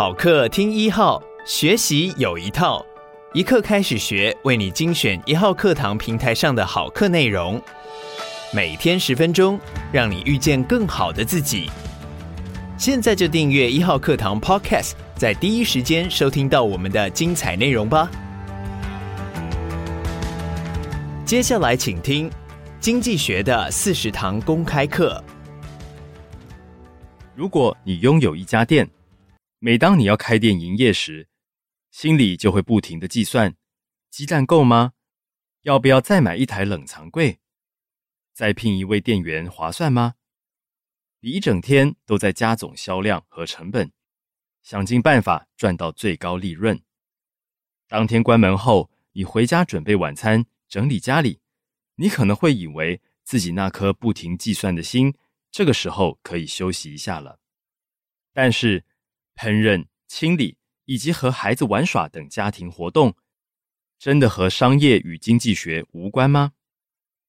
好课听一号，学习有一套，一课开始学，为你精选一号课堂平台上的好课内容，每天十分钟，让你遇见更好的自己。现在就订阅一号课堂 Podcast，在第一时间收听到我们的精彩内容吧。接下来请听经济学的四十堂公开课。如果你拥有一家店，每当你要开店营业时，心里就会不停的计算：鸡蛋够吗？要不要再买一台冷藏柜？再聘一位店员划算吗？你一整天都在加总销量和成本，想尽办法赚到最高利润。当天关门后，你回家准备晚餐，整理家里，你可能会以为自己那颗不停计算的心，这个时候可以休息一下了。但是，烹饪、清理以及和孩子玩耍等家庭活动，真的和商业与经济学无关吗？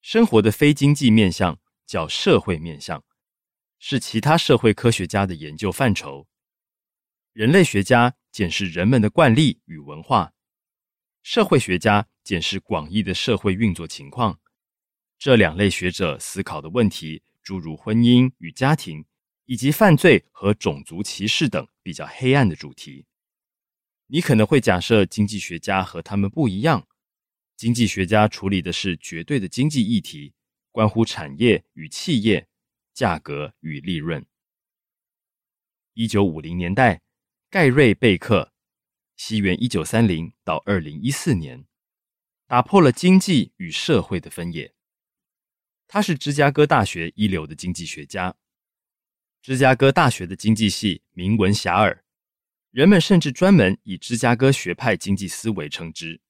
生活的非经济面向叫社会面向。是其他社会科学家的研究范畴。人类学家检视人们的惯例与文化，社会学家检视广义的社会运作情况。这两类学者思考的问题，诸如婚姻与家庭，以及犯罪和种族歧视等比较黑暗的主题。你可能会假设经济学家和他们不一样，经济学家处理的是绝对的经济议题，关乎产业与企业。价格与利润。一九五零年代，盖瑞·贝克（西元一九三零到二零一四年）打破了经济与社会的分野。他是芝加哥大学一流的经济学家。芝加哥大学的经济系名闻遐迩，人们甚至专门以芝加哥学派经济思维称之。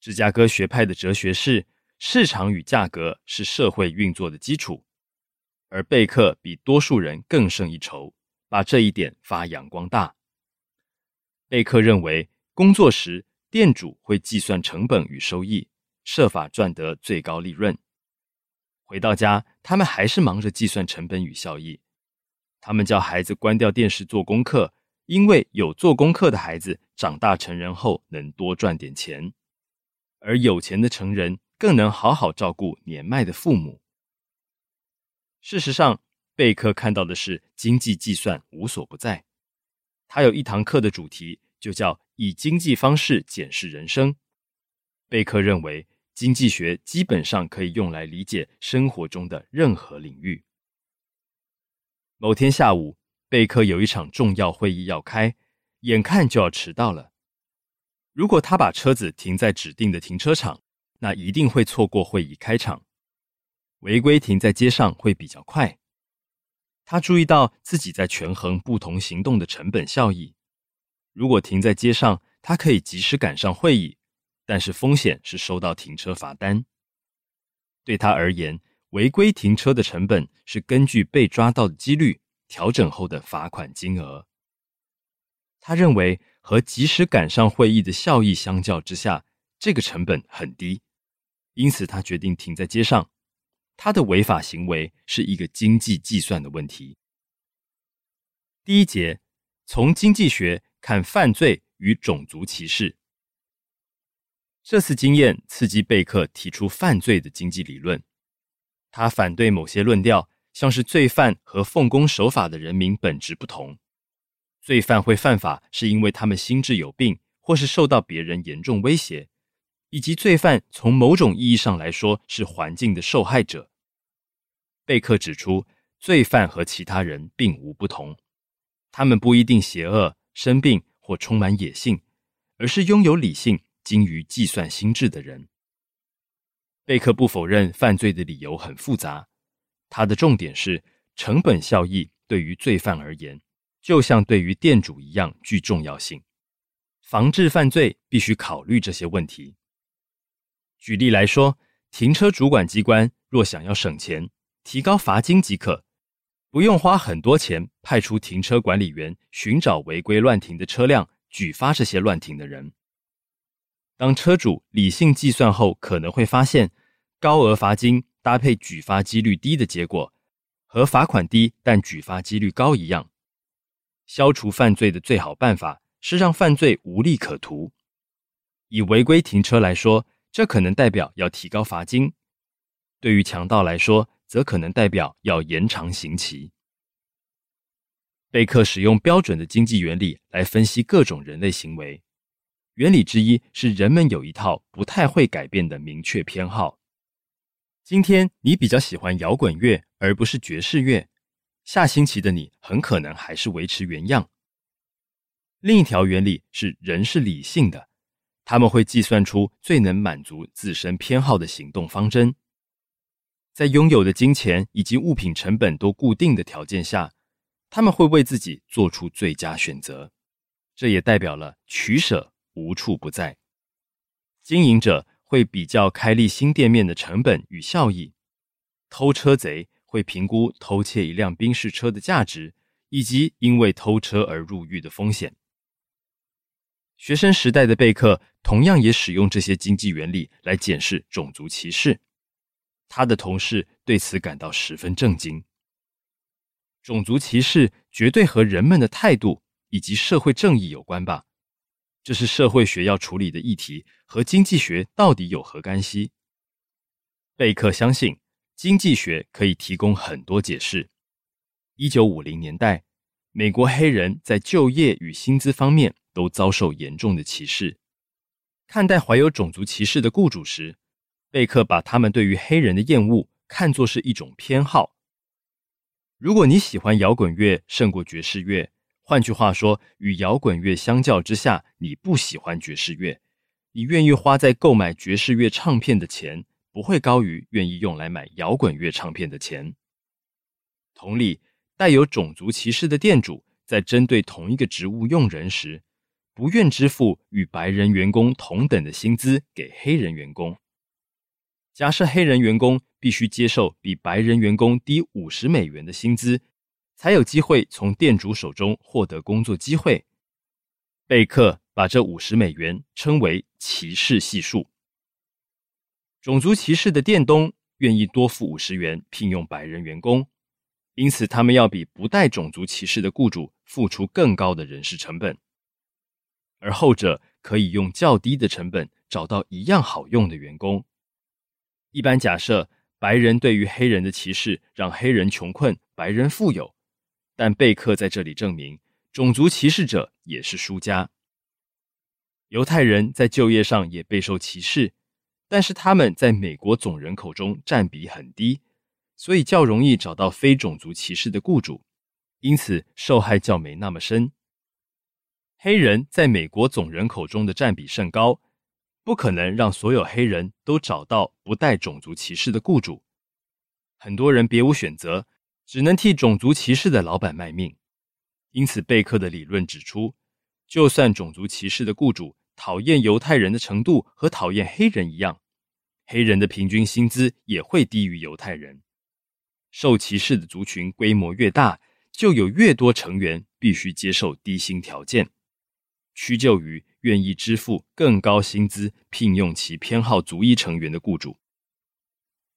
芝加哥学派的哲学是：市场与价格是社会运作的基础。而贝克比多数人更胜一筹，把这一点发扬光大。贝克认为，工作时店主会计算成本与收益，设法赚得最高利润。回到家，他们还是忙着计算成本与效益。他们叫孩子关掉电视做功课，因为有做功课的孩子长大成人后能多赚点钱，而有钱的成人更能好好照顾年迈的父母。事实上，贝克看到的是经济计算无所不在。他有一堂课的主题就叫“以经济方式检视人生”。贝克认为，经济学基本上可以用来理解生活中的任何领域。某天下午，贝克有一场重要会议要开，眼看就要迟到了。如果他把车子停在指定的停车场，那一定会错过会议开场。违规停在街上会比较快。他注意到自己在权衡不同行动的成本效益。如果停在街上，他可以及时赶上会议，但是风险是收到停车罚单。对他而言，违规停车的成本是根据被抓到的几率调整后的罚款金额。他认为和及时赶上会议的效益相较之下，这个成本很低，因此他决定停在街上。他的违法行为是一个经济计算的问题。第一节，从经济学看犯罪与种族歧视。这次经验刺激贝克提出犯罪的经济理论。他反对某些论调，像是罪犯和奉公守法的人民本质不同。罪犯会犯法是因为他们心智有病，或是受到别人严重威胁，以及罪犯从某种意义上来说是环境的受害者。贝克指出，罪犯和其他人并无不同，他们不一定邪恶、生病或充满野性，而是拥有理性、精于计算心智的人。贝克不否认犯罪的理由很复杂，他的重点是成本效益对于罪犯而言，就像对于店主一样具重要性。防治犯罪必须考虑这些问题。举例来说，停车主管机关若想要省钱，提高罚金即可，不用花很多钱派出停车管理员寻找违规乱停的车辆，举发这些乱停的人。当车主理性计算后，可能会发现高额罚金搭配举发几率低的结果，和罚款低但举发几率高一样。消除犯罪的最好办法是让犯罪无利可图。以违规停车来说，这可能代表要提高罚金；对于强盗来说，则可能代表要延长刑期。贝克使用标准的经济原理来分析各种人类行为，原理之一是人们有一套不太会改变的明确偏好。今天你比较喜欢摇滚乐而不是爵士乐，下星期的你很可能还是维持原样。另一条原理是人是理性的，他们会计算出最能满足自身偏好的行动方针。在拥有的金钱以及物品成本都固定的条件下，他们会为自己做出最佳选择。这也代表了取舍无处不在。经营者会比较开立新店面的成本与效益，偷车贼会评估偷窃一辆宾士车的价值，以及因为偷车而入狱的风险。学生时代的贝克同样也使用这些经济原理来检视种族歧视。他的同事对此感到十分震惊。种族歧视绝对和人们的态度以及社会正义有关吧？这是社会学要处理的议题，和经济学到底有何干系？贝克相信，经济学可以提供很多解释。一九五零年代，美国黑人在就业与薪资方面都遭受严重的歧视。看待怀有种族歧视的雇主时，贝克把他们对于黑人的厌恶看作是一种偏好。如果你喜欢摇滚乐胜过爵士乐，换句话说，与摇滚乐相较之下，你不喜欢爵士乐，你愿意花在购买爵士乐唱片的钱不会高于愿意用来买摇滚乐唱片的钱。同理，带有种族歧视的店主在针对同一个职务用人时，不愿支付与白人员工同等的薪资给黑人员工。假设黑人员工必须接受比白人员工低五十美元的薪资，才有机会从店主手中获得工作机会。贝克把这五十美元称为歧视系数。种族歧视的店东愿意多付五十元聘用白人员工，因此他们要比不带种族歧视的雇主付出更高的人事成本，而后者可以用较低的成本找到一样好用的员工。一般假设，白人对于黑人的歧视让黑人穷困，白人富有。但贝克在这里证明，种族歧视者也是输家。犹太人在就业上也备受歧视，但是他们在美国总人口中占比很低，所以较容易找到非种族歧视的雇主，因此受害较没那么深。黑人在美国总人口中的占比甚高。不可能让所有黑人都找到不带种族歧视的雇主，很多人别无选择，只能替种族歧视的老板卖命。因此，贝克的理论指出，就算种族歧视的雇主讨厌犹太人的程度和讨厌黑人一样，黑人的平均薪资也会低于犹太人。受歧视的族群规模越大，就有越多成员必须接受低薪条件，屈就于。愿意支付更高薪资聘用其偏好族裔成员的雇主。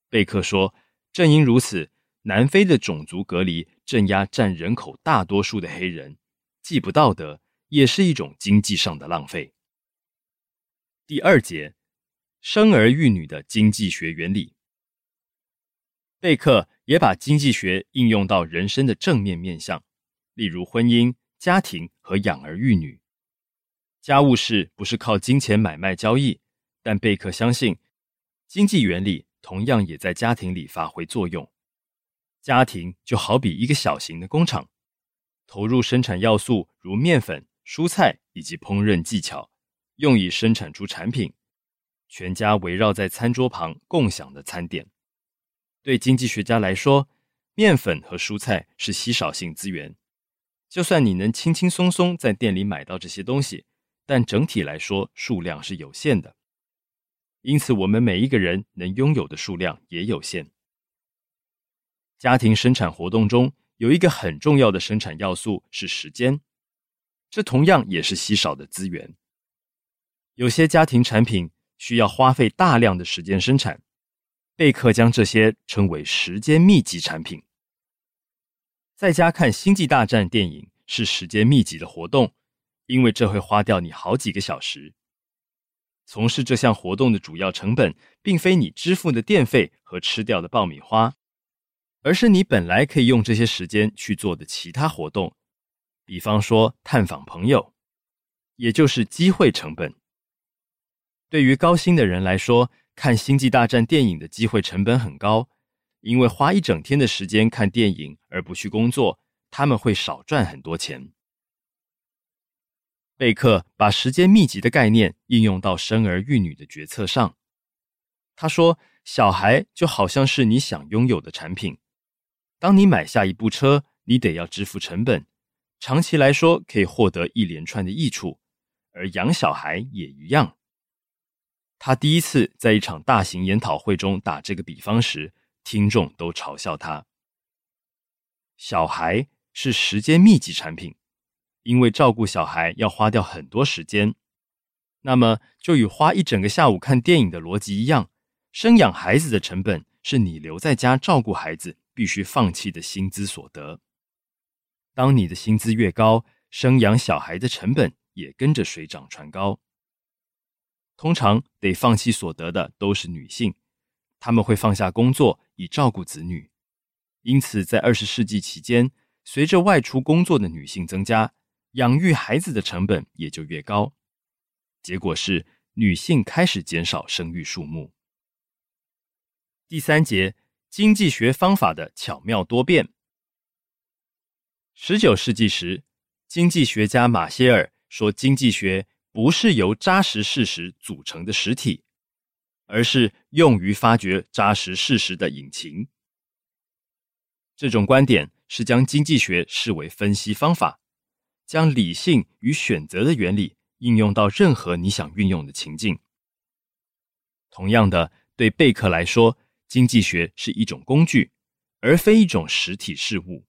贝克说：“正因如此，南非的种族隔离镇压占人口大多数的黑人，既不道德，也是一种经济上的浪费。”第二节，生儿育女的经济学原理。贝克也把经济学应用到人生的正面面向，例如婚姻、家庭和养儿育女。家务事不是靠金钱买卖交易，但贝克相信，经济原理同样也在家庭里发挥作用。家庭就好比一个小型的工厂，投入生产要素如面粉、蔬菜以及烹饪技巧，用以生产出产品。全家围绕在餐桌旁共享的餐点。对经济学家来说，面粉和蔬菜是稀少性资源，就算你能轻轻松松在店里买到这些东西。但整体来说，数量是有限的，因此我们每一个人能拥有的数量也有限。家庭生产活动中有一个很重要的生产要素是时间，这同样也是稀少的资源。有些家庭产品需要花费大量的时间生产，贝克将这些称为时间密集产品。在家看《星际大战》电影是时间密集的活动，因为这会花掉你好几个小时。从事这项活动的主要成本，并非你支付的电费和吃掉的爆米花，而是你本来可以用这些时间去做的其他活动，比方说探访朋友，也就是机会成本。对于高薪的人来说，看《星际大战》电影的机会成本很高，因为花一整天的时间看电影而不去工作，他们会少赚很多钱。贝克把时间密集的概念应用到生儿育女的决策上。他说：“小孩就好像是你想拥有的产品。当你买下一部车，你得要支付成本，长期来说可以获得一连串的益处，而养小孩也一样。”他第一次在一场大型研讨会中打这个比方时，听众都嘲笑他。小孩是时间密集产品，因为照顾小孩要花掉很多时间。那么，就与花一整个下午看电影的逻辑一样，生养孩子的成本是你留在家照顾孩子必须放弃的薪资所得。当你的薪资越高，生养小孩的成本也跟着水涨船高。通常得放弃所得的都是女性，她们会放下工作以照顾子女。因此，在二十世纪期间，随着外出工作的女性增加，养育孩子的成本也就越高。结果是，女性开始减少生育数目。第三节，经济学方法的巧妙多变。十九世纪时，经济学家马歇尔说，经济学。不是由扎实事实组成的实体，而是用于发掘扎实事实的引擎。这种观点是将经济学视为分析方法，将理性与选择的原理应用到任何你想运用的情境。同样的，对贝克来说，经济学是一种工具，而非一种实体事物，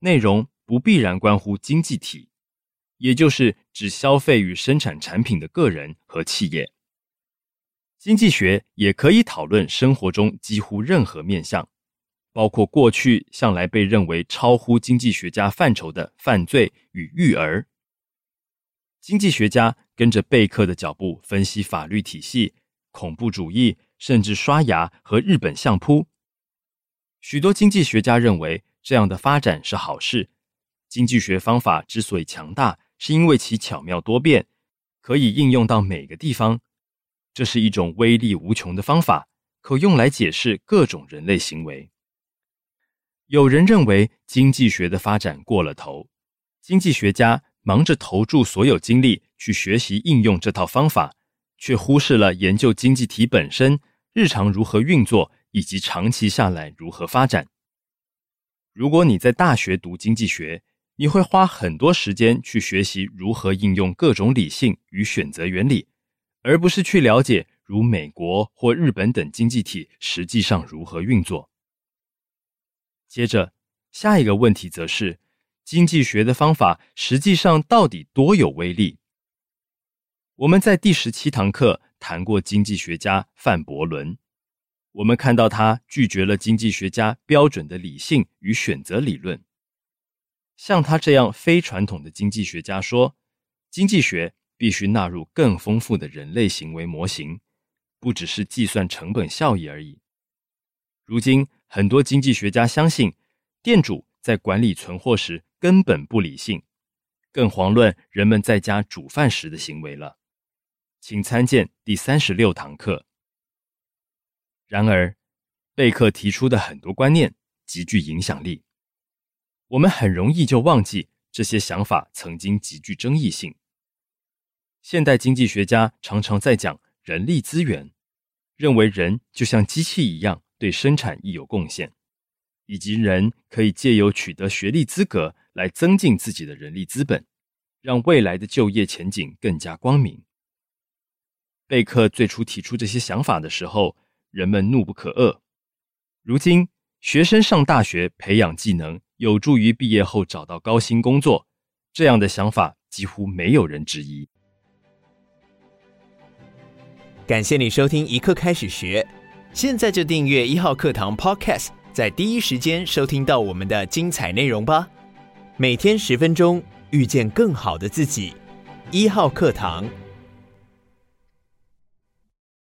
内容不必然关乎经济体。也就是指消费与生产产品的个人和企业。经济学也可以讨论生活中几乎任何面向，包括过去向来被认为超乎经济学家范畴的犯罪与育儿。经济学家跟着贝克的脚步分析法律体系、恐怖主义，甚至刷牙和日本相扑。许多经济学家认为这样的发展是好事。经济学方法之所以强大，是因为其巧妙多变，可以应用到每个地方。这是一种威力无穷的方法，可用来解释各种人类行为。有人认为经济学的发展过了头，经济学家忙着投注所有精力去学习应用这套方法，却忽视了研究经济体本身日常如何运作，以及长期下来如何发展。如果你在大学读经济学，你会花很多时间去学习如何应用各种理性与选择原理，而不是去了解如美国或日本等经济体实际上如何运作。接着，下一个问题则是，经济学的方法实际上到底多有威力？我们在第十七堂课谈过经济学家范伯伦，我们看到他拒绝了经济学家标准的理性与选择理论。像他这样非传统的经济学家说，经济学必须纳入更丰富的人类行为模型，不只是计算成本效益而已。如今，很多经济学家相信，店主在管理存货时根本不理性，更遑论人们在家煮饭时的行为了。请参见第三十六堂课。然而，贝克提出的很多观念极具影响力。我们很容易就忘记这些想法曾经极具争议性。现代经济学家常常在讲人力资源，认为人就像机器一样对生产亦有贡献，以及人可以借由取得学历资格来增进自己的人力资本，让未来的就业前景更加光明。贝克最初提出这些想法的时候，人们怒不可遏。如今，学生上大学培养技能。有助于毕业后找到高薪工作，这样的想法几乎没有人质疑。感谢你收听一课开始学，现在就订阅一号课堂 Podcast，在第一时间收听到我们的精彩内容吧。每天十分钟，遇见更好的自己。一号课堂。